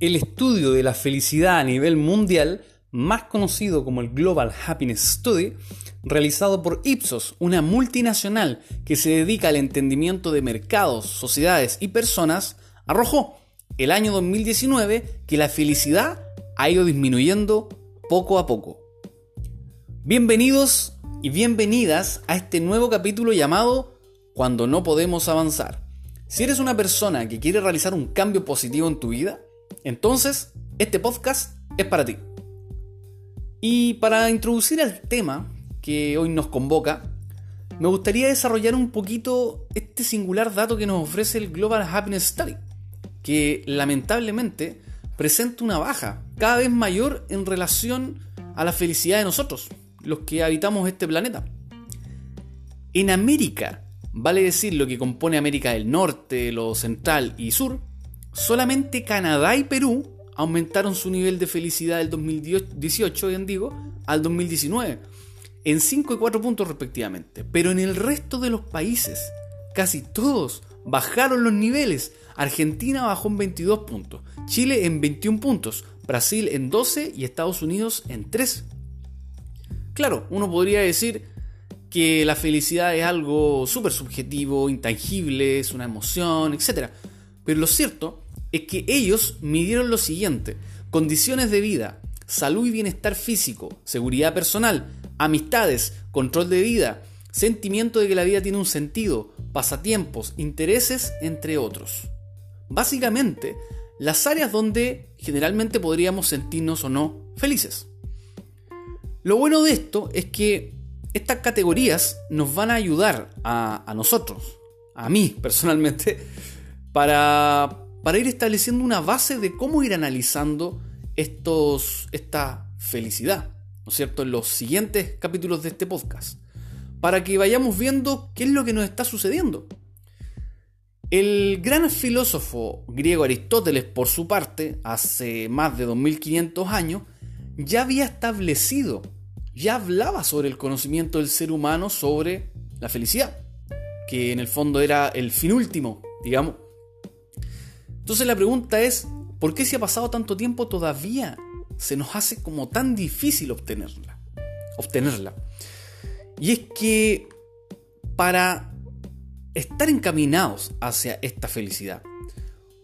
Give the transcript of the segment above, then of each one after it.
El estudio de la felicidad a nivel mundial, más conocido como el Global Happiness Study, realizado por Ipsos, una multinacional que se dedica al entendimiento de mercados, sociedades y personas, arrojó el año 2019 que la felicidad ha ido disminuyendo poco a poco. Bienvenidos y bienvenidas a este nuevo capítulo llamado Cuando no podemos avanzar. Si eres una persona que quiere realizar un cambio positivo en tu vida, entonces este podcast es para ti. Y para introducir al tema que hoy nos convoca, me gustaría desarrollar un poquito este singular dato que nos ofrece el Global Happiness Study, que lamentablemente presenta una baja cada vez mayor en relación a la felicidad de nosotros, los que habitamos este planeta. En América, vale decir lo que compone América del Norte, lo central y sur, solamente Canadá y Perú aumentaron su nivel de felicidad del 2018, bien digo, al 2019, en 5 y 4 puntos respectivamente. Pero en el resto de los países, casi todos bajaron los niveles. Argentina bajó en 22 puntos, Chile en 21 puntos, Brasil en 12 y Estados Unidos en 3. Claro, uno podría decir que la felicidad es algo súper subjetivo, intangible, es una emoción, etc. Pero lo cierto es que ellos midieron lo siguiente, condiciones de vida, salud y bienestar físico, seguridad personal, amistades, control de vida, sentimiento de que la vida tiene un sentido, pasatiempos, intereses, entre otros. Básicamente, las áreas donde generalmente podríamos sentirnos o no felices. Lo bueno de esto es que estas categorías nos van a ayudar a, nosotros, a mí personalmente, para, para, ir estableciendo una base de cómo ir analizando estos, esta felicidad, ¿no es cierto?, en los siguientes capítulos de este podcast, para que vayamos viendo qué es lo que nos está sucediendo. El gran filósofo griego Aristóteles, por su parte, hace más de 2500 años, ya había establecido, ya hablaba sobre el conocimiento del ser humano sobre la felicidad, que en el fondo era el fin último, digamos. Entonces la pregunta es, ¿por qué si ha pasado tanto tiempo todavía se nos hace como tan difícil obtenerla? Obtenerla. Y es que para estar encaminados hacia esta felicidad.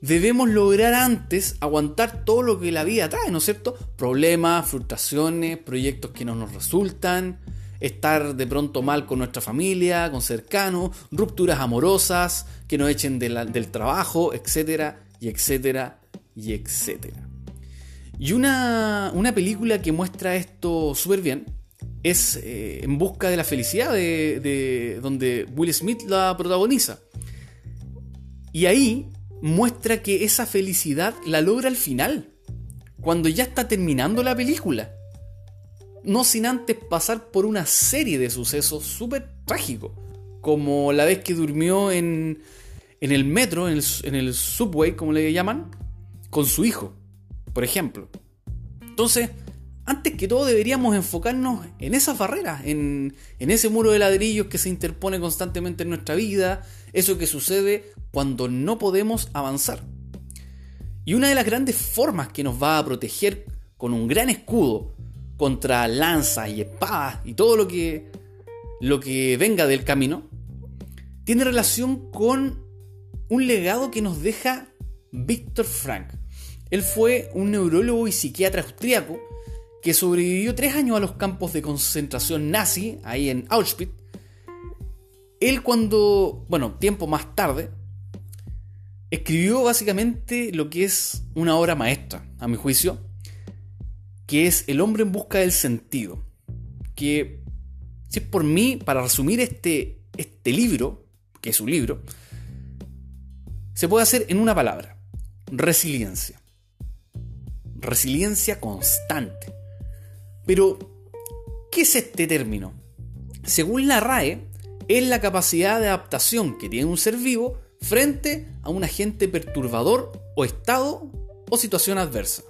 Debemos lograr antes aguantar todo lo que la vida trae, ¿no es cierto? Problemas, frustraciones, proyectos que no nos resultan, estar de pronto mal con nuestra familia, con cercanos, rupturas amorosas, que nos echen del trabajo, etcétera, y etcétera, y etcétera. Y una, una película que muestra esto súper bien es eh, En busca de la felicidad, de, donde Will Smith la protagoniza. Y ahí muestra que esa felicidad la logra al final, cuando ya está terminando la película. No sin antes pasar por una serie de sucesos súper trágicos, como la vez que durmió en, en el metro, en el, en subway, como le llaman, con su hijo, por ejemplo. Entonces, antes que todo deberíamos enfocarnos en esas barreras, en, ese muro de ladrillos que se interpone constantemente en nuestra vida, eso que sucede cuando no podemos avanzar. Y una de las grandes formas que nos va a proteger con un gran escudo contra lanzas y espadas y todo lo que, lo que venga del camino, tiene relación con un legado que nos deja Víctor Frank. Él fue un neurólogo y psiquiatra austríaco que sobrevivió tres años a los campos de concentración nazi, ahí en Auschwitz, él cuando, bueno, tiempo más tarde, escribió básicamente lo que es una obra maestra, a mi juicio, que es El hombre en busca del sentido. Que, si es por mí, para resumir este, este libro, que es un libro, se puede hacer en una palabra, resiliencia. Resiliencia constante. Pero, ¿qué es este término? Según la RAE, es la capacidad de adaptación que tiene un ser vivo frente a un agente perturbador o estado o situación adversa.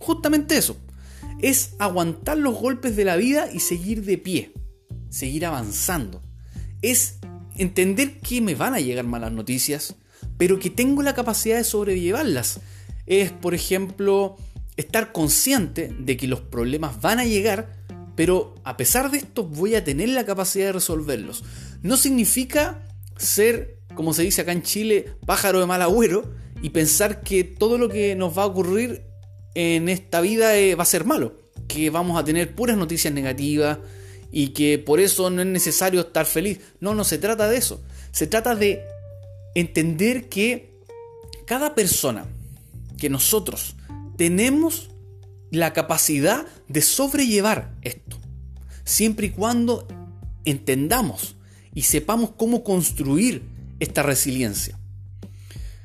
Justamente eso, es aguantar los golpes de la vida y seguir de pie, seguir avanzando. Es entender que me van a llegar malas noticias, pero que tengo la capacidad de sobrellevarlas es, por ejemplo, estar consciente de que los problemas van a llegar, pero a pesar de esto voy a tener la capacidad de resolverlos. No significa ser, como se dice acá en Chile, pájaro de mal agüero y pensar que todo lo que nos va a ocurrir en esta vida eh, va a ser malo, que vamos a tener puras noticias negativas y que por eso no es necesario estar feliz. No, no se trata de eso. Se trata de entender que cada persona que nosotros tenemos la capacidad de sobrellevar esto, siempre y cuando entendamos y sepamos cómo construir esta resiliencia.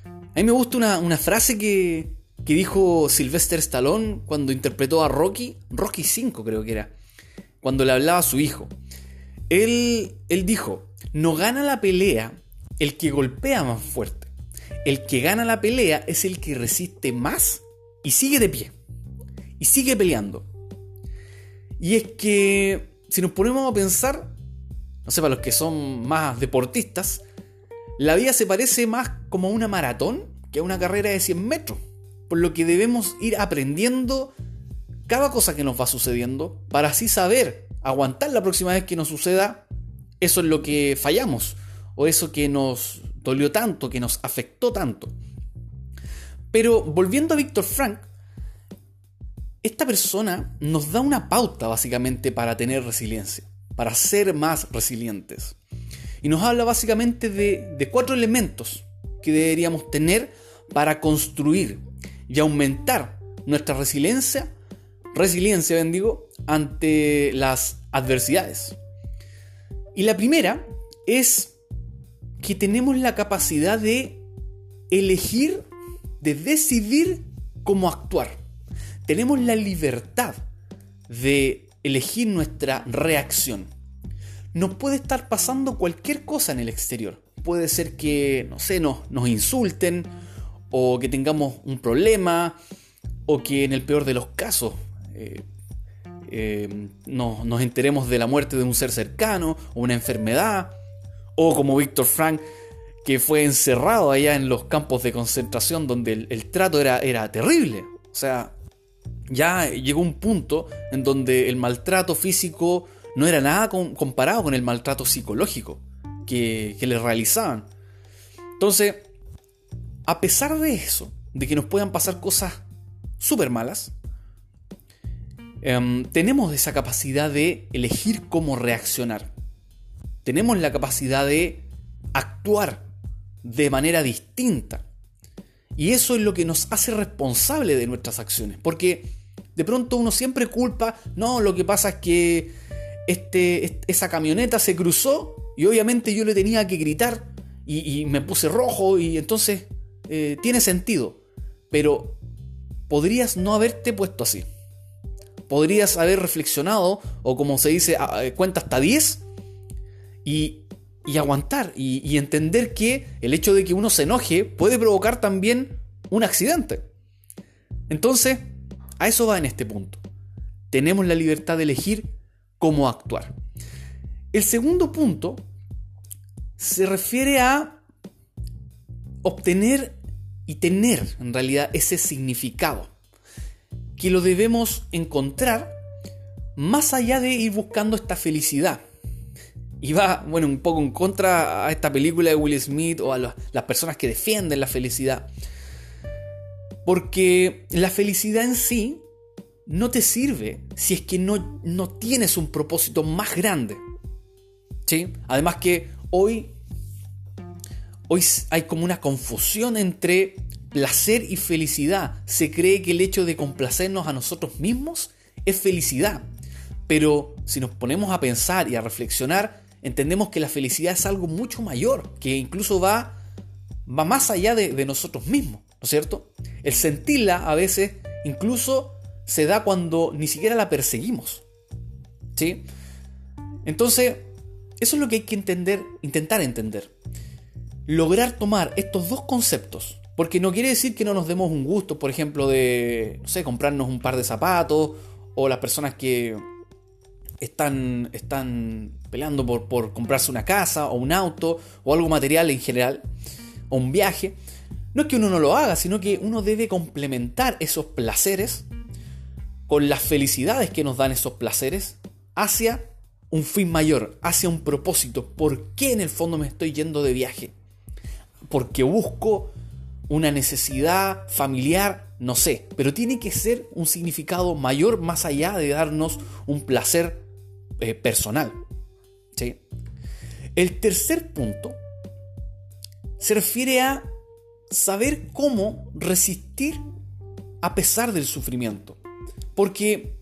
A mí me gusta una, frase que, que, dijo Sylvester Stallone cuando interpretó a Rocky, Rocky 5 creo que era, cuando le hablaba a su hijo. Él, él dijo, no gana la pelea el que golpea más fuerte. El que gana la pelea es el que resiste más y sigue de pie. Y sigue peleando. Y es que, si nos ponemos a pensar, no sé, para los que son más deportistas, la vida se parece más como a una maratón que a una carrera de 100 metros. Por lo que debemos ir aprendiendo cada cosa que nos va sucediendo para así saber aguantar la próxima vez que nos suceda eso es lo que fallamos o eso que nos dolió tanto, que nos afectó tanto. Pero volviendo a Víctor Frank, esta persona nos da una pauta básicamente para tener resiliencia, para ser más resilientes. Y nos habla básicamente de, cuatro elementos que deberíamos tener para construir y aumentar nuestra resiliencia, resiliencia bendigo, ante las adversidades. Y la primera es que tenemos la capacidad de elegir, de decidir cómo actuar. Tenemos la libertad de elegir nuestra reacción nos puede estar pasando cualquier cosa en el exterior. Puede ser que, no sé, nos, nos insulten, o que tengamos un problema, o que en el peor de los casos eh, eh, nos enteremos de la muerte de un ser cercano, o una enfermedad, o como Víctor Frank, que fue encerrado allá en los campos de concentración donde el, trato era, era terrible. O sea, ya llegó un punto en donde el maltrato físico no era nada comparado con el maltrato psicológico que, le realizaban. Entonces, a pesar de eso, de que nos puedan pasar cosas súper malas, em, tenemos esa capacidad de elegir cómo reaccionar. Tenemos la capacidad de actuar de manera distinta. Y eso es lo que nos hace responsable de nuestras acciones. Porque de pronto uno siempre culpa, no, lo que pasa es que este, esa camioneta se cruzó y obviamente yo le tenía que gritar y, me puse rojo y entonces eh, tiene sentido. Pero podrías no haberte puesto así. Podrías haber reflexionado o como se dice, cuenta hasta 10 y, aguantar y entender que el hecho de que uno se enoje puede provocar también un accidente. Entonces, a eso va en este punto. Tenemos la libertad de elegir cómo actuar. El segundo punto se refiere a obtener y tener en realidad ese significado que lo debemos encontrar más allá de ir buscando esta felicidad. Y va, bueno, un poco en contra a esta película de Will Smith o a las personas que defienden la felicidad. Porque la felicidad en sí no te sirve si es que no, no tienes un propósito más grande. ¿Sí? Además que hoy, hoy hay como una confusión entre placer y felicidad. Se cree que el hecho de complacernos a nosotros mismos es felicidad. Pero si nos ponemos a pensar y a reflexionar, entendemos que la felicidad es algo mucho mayor, que incluso va, va más allá de, de nosotros mismos, ¿no es cierto? El sentirla a veces incluso se da cuando ni siquiera la perseguimos. ¿Sí? Entonces, eso es lo que hay que entender, intentar entender. Lograr tomar estos dos conceptos, porque no quiere decir que no nos demos un gusto, por ejemplo, de, no sé, comprarnos un par de zapatos, o las personas que están, están peleando por, por comprarse una casa, o un auto, o algo material en general, o un viaje. no es que uno no lo haga, sino que uno debe complementar esos placeres con las felicidades que nos dan esos placeres hacia un fin mayor, hacia un propósito. ¿Por qué en el fondo me estoy yendo de viaje? Porque busco una necesidad familiar, no sé, pero tiene que ser un significado mayor más allá de darnos un placer eh, personal. ¿sí? El tercer punto se refiere a saber cómo resistir a pesar del sufrimiento. Porque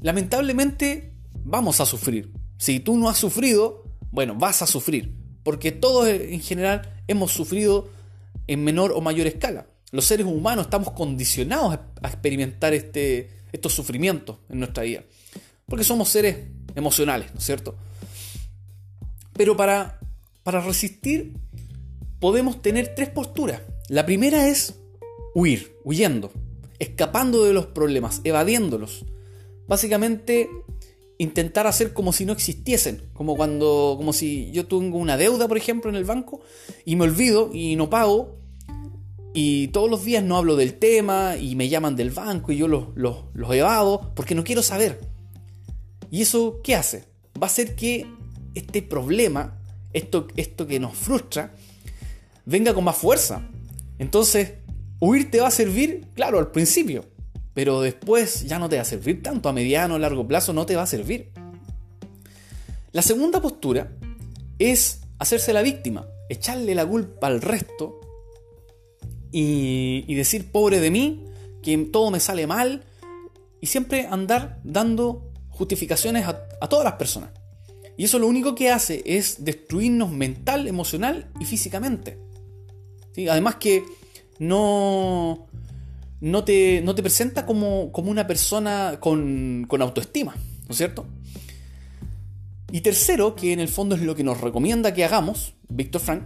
lamentablemente vamos a sufrir. Si tú no has sufrido, bueno, vas a sufrir. Porque todos en general hemos sufrido en menor o mayor escala. Los seres humanos estamos condicionados a experimentar este, estos sufrimientos en nuestra vida. Porque somos seres emocionales, ¿no es cierto? Pero para, para resistir podemos tener tres posturas. La primera es huir, huyendo, escapando de los problemas, evadiéndolos. Básicamente intentar hacer como si no existiesen, como cuando como si yo tengo una deuda, por ejemplo, en el banco y me olvido y no pago y todos los días no hablo del tema y me llaman del banco y yo los, los, evado porque no quiero saber. ¿Y eso qué hace? Va a hacer que este problema, esto, esto que nos frustra, venga con más fuerza. Entonces, huir te va a servir, claro, al principio, pero después ya no te va a servir tanto, a mediano o largo plazo no te va a servir. La segunda postura es hacerse la víctima, echarle la culpa al resto y, decir pobre de mí, que todo me sale mal y siempre andar dando justificaciones a, todas las personas. Y eso lo único que hace es destruirnos mental, emocional y físicamente. Además que no, no, te, no te presenta como, como, una persona con, con autoestima, ¿no es cierto? Y tercero, que en el fondo es lo que nos recomienda que hagamos, Víctor Frank,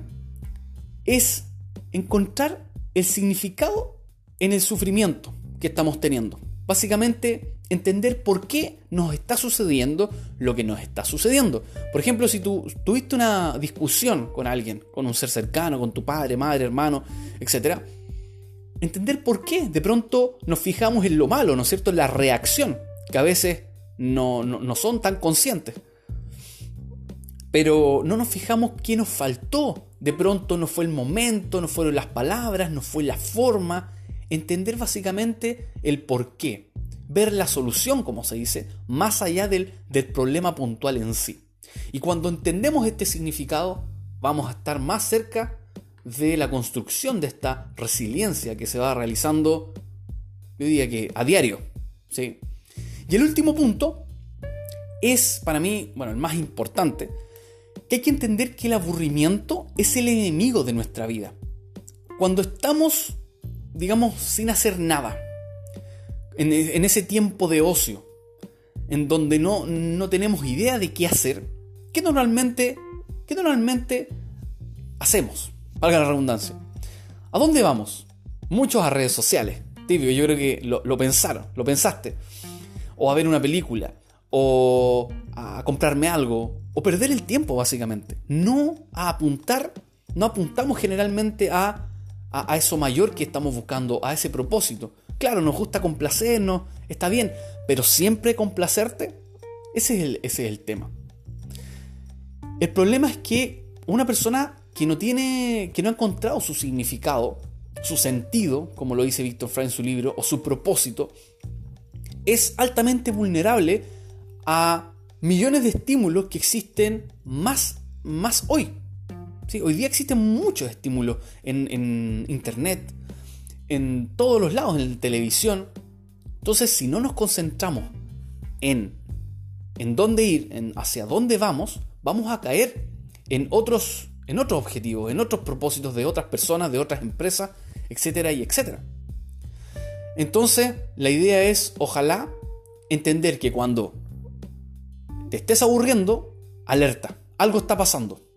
es encontrar el significado en el sufrimiento que estamos teniendo. Básicamente, entender por qué nos está sucediendo lo que nos está sucediendo. Por ejemplo, si tú tuviste una discusión con alguien, con un ser cercano, con tu padre, madre, hermano, etc. Entender por qué de pronto nos fijamos en lo malo, ¿no es cierto? En la reacción, que a veces no, no son tan conscientes. Pero no nos fijamos qué nos faltó. De pronto no fue el momento, no fueron las palabras, no fue la forma. Entender básicamente el por qué. Ver la solución, como se dice, más allá del, del problema puntual en sí. Y cuando entendemos este significado, vamos a estar más cerca de la construcción de esta resiliencia que se va realizando, yo diría que a diario. ¿sí? Y el último punto es para mí, bueno, el más importante, que hay que entender que el aburrimiento es el enemigo de nuestra vida. Cuando estamos, digamos, sin hacer nada, en, ese tiempo de ocio, en donde no, no tenemos idea de qué hacer, ¿qué normalmente, qué normalmente hacemos? Valga la redundancia. ¿A dónde vamos? Muchos a redes sociales. Tibio, yo creo que lo, lo pensaron, lo pensaste. O a ver una película, o a comprarme algo, o perder el tiempo básicamente. No a apuntar, no apuntamos generalmente a, a, eso mayor que estamos buscando, a ese propósito. Claro, nos gusta complacernos, está bien, pero siempre complacerte, ese es el, ese es el tema. El problema es que una persona que no tiene, que no ha encontrado su significado, su sentido, como lo dice Víctor Frank en su libro, o su propósito, es altamente vulnerable a millones de estímulos que existen más, más hoy. ¿Sí? Hoy día existen muchos estímulos en, internet, en todos los lados, en la televisión. Entonces, si no nos concentramos en, en dónde ir, hacia dónde vamos, vamos a caer en otros, en otros objetivos, en otros propósitos de otras personas, de otras empresas, etcétera y etcétera. Entonces, la idea es, ojalá, entender que cuando te estés aburriendo, alerta. Algo está pasando.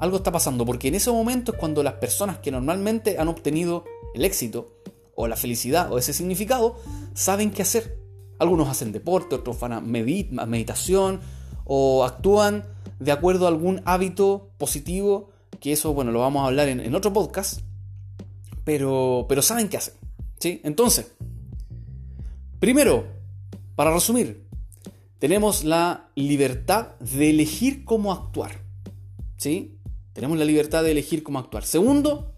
Algo está pasando, porque en ese momento es cuando las personas que normalmente han obtenido el éxito, o la felicidad, o ese significado, saben qué hacer. Algunos hacen deporte, otros van a meditación, o actúan de acuerdo a algún hábito positivo, que eso, bueno, lo vamos a hablar en, en otro podcast. pero, pero saben qué hacer. ¿sí? Entonces, primero, para resumir, tenemos la libertad de elegir cómo actuar. ¿sí? Tenemos la libertad de elegir cómo actuar. Segundo,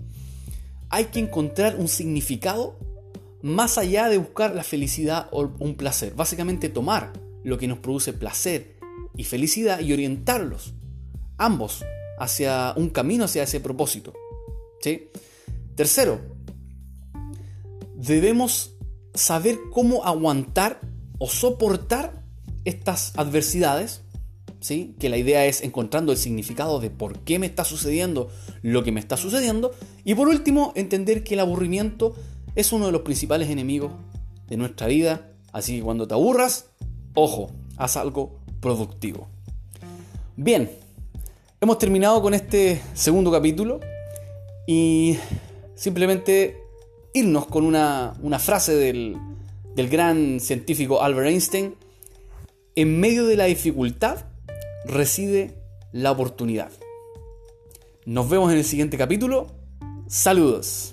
hay que encontrar un significado más allá de buscar la felicidad o un placer. Básicamente tomar lo que nos produce placer y felicidad y orientarlos, ambos, hacia un camino hacia ese propósito. ¿sí? Tercero, debemos saber cómo aguantar o soportar estas adversidades, ¿sí? que la idea es encontrando el significado de por qué me está sucediendo lo que me está sucediendo. Y por último, entender que el aburrimiento es uno de los principales enemigos de nuestra vida. Así que cuando te aburras, ojo, haz algo productivo. Bien, hemos terminado con este segundo capítulo y simplemente irnos con una, frase del, del gran científico Albert Einstein. En medio de la dificultad reside la oportunidad. Nos vemos en el siguiente capítulo. Saludos.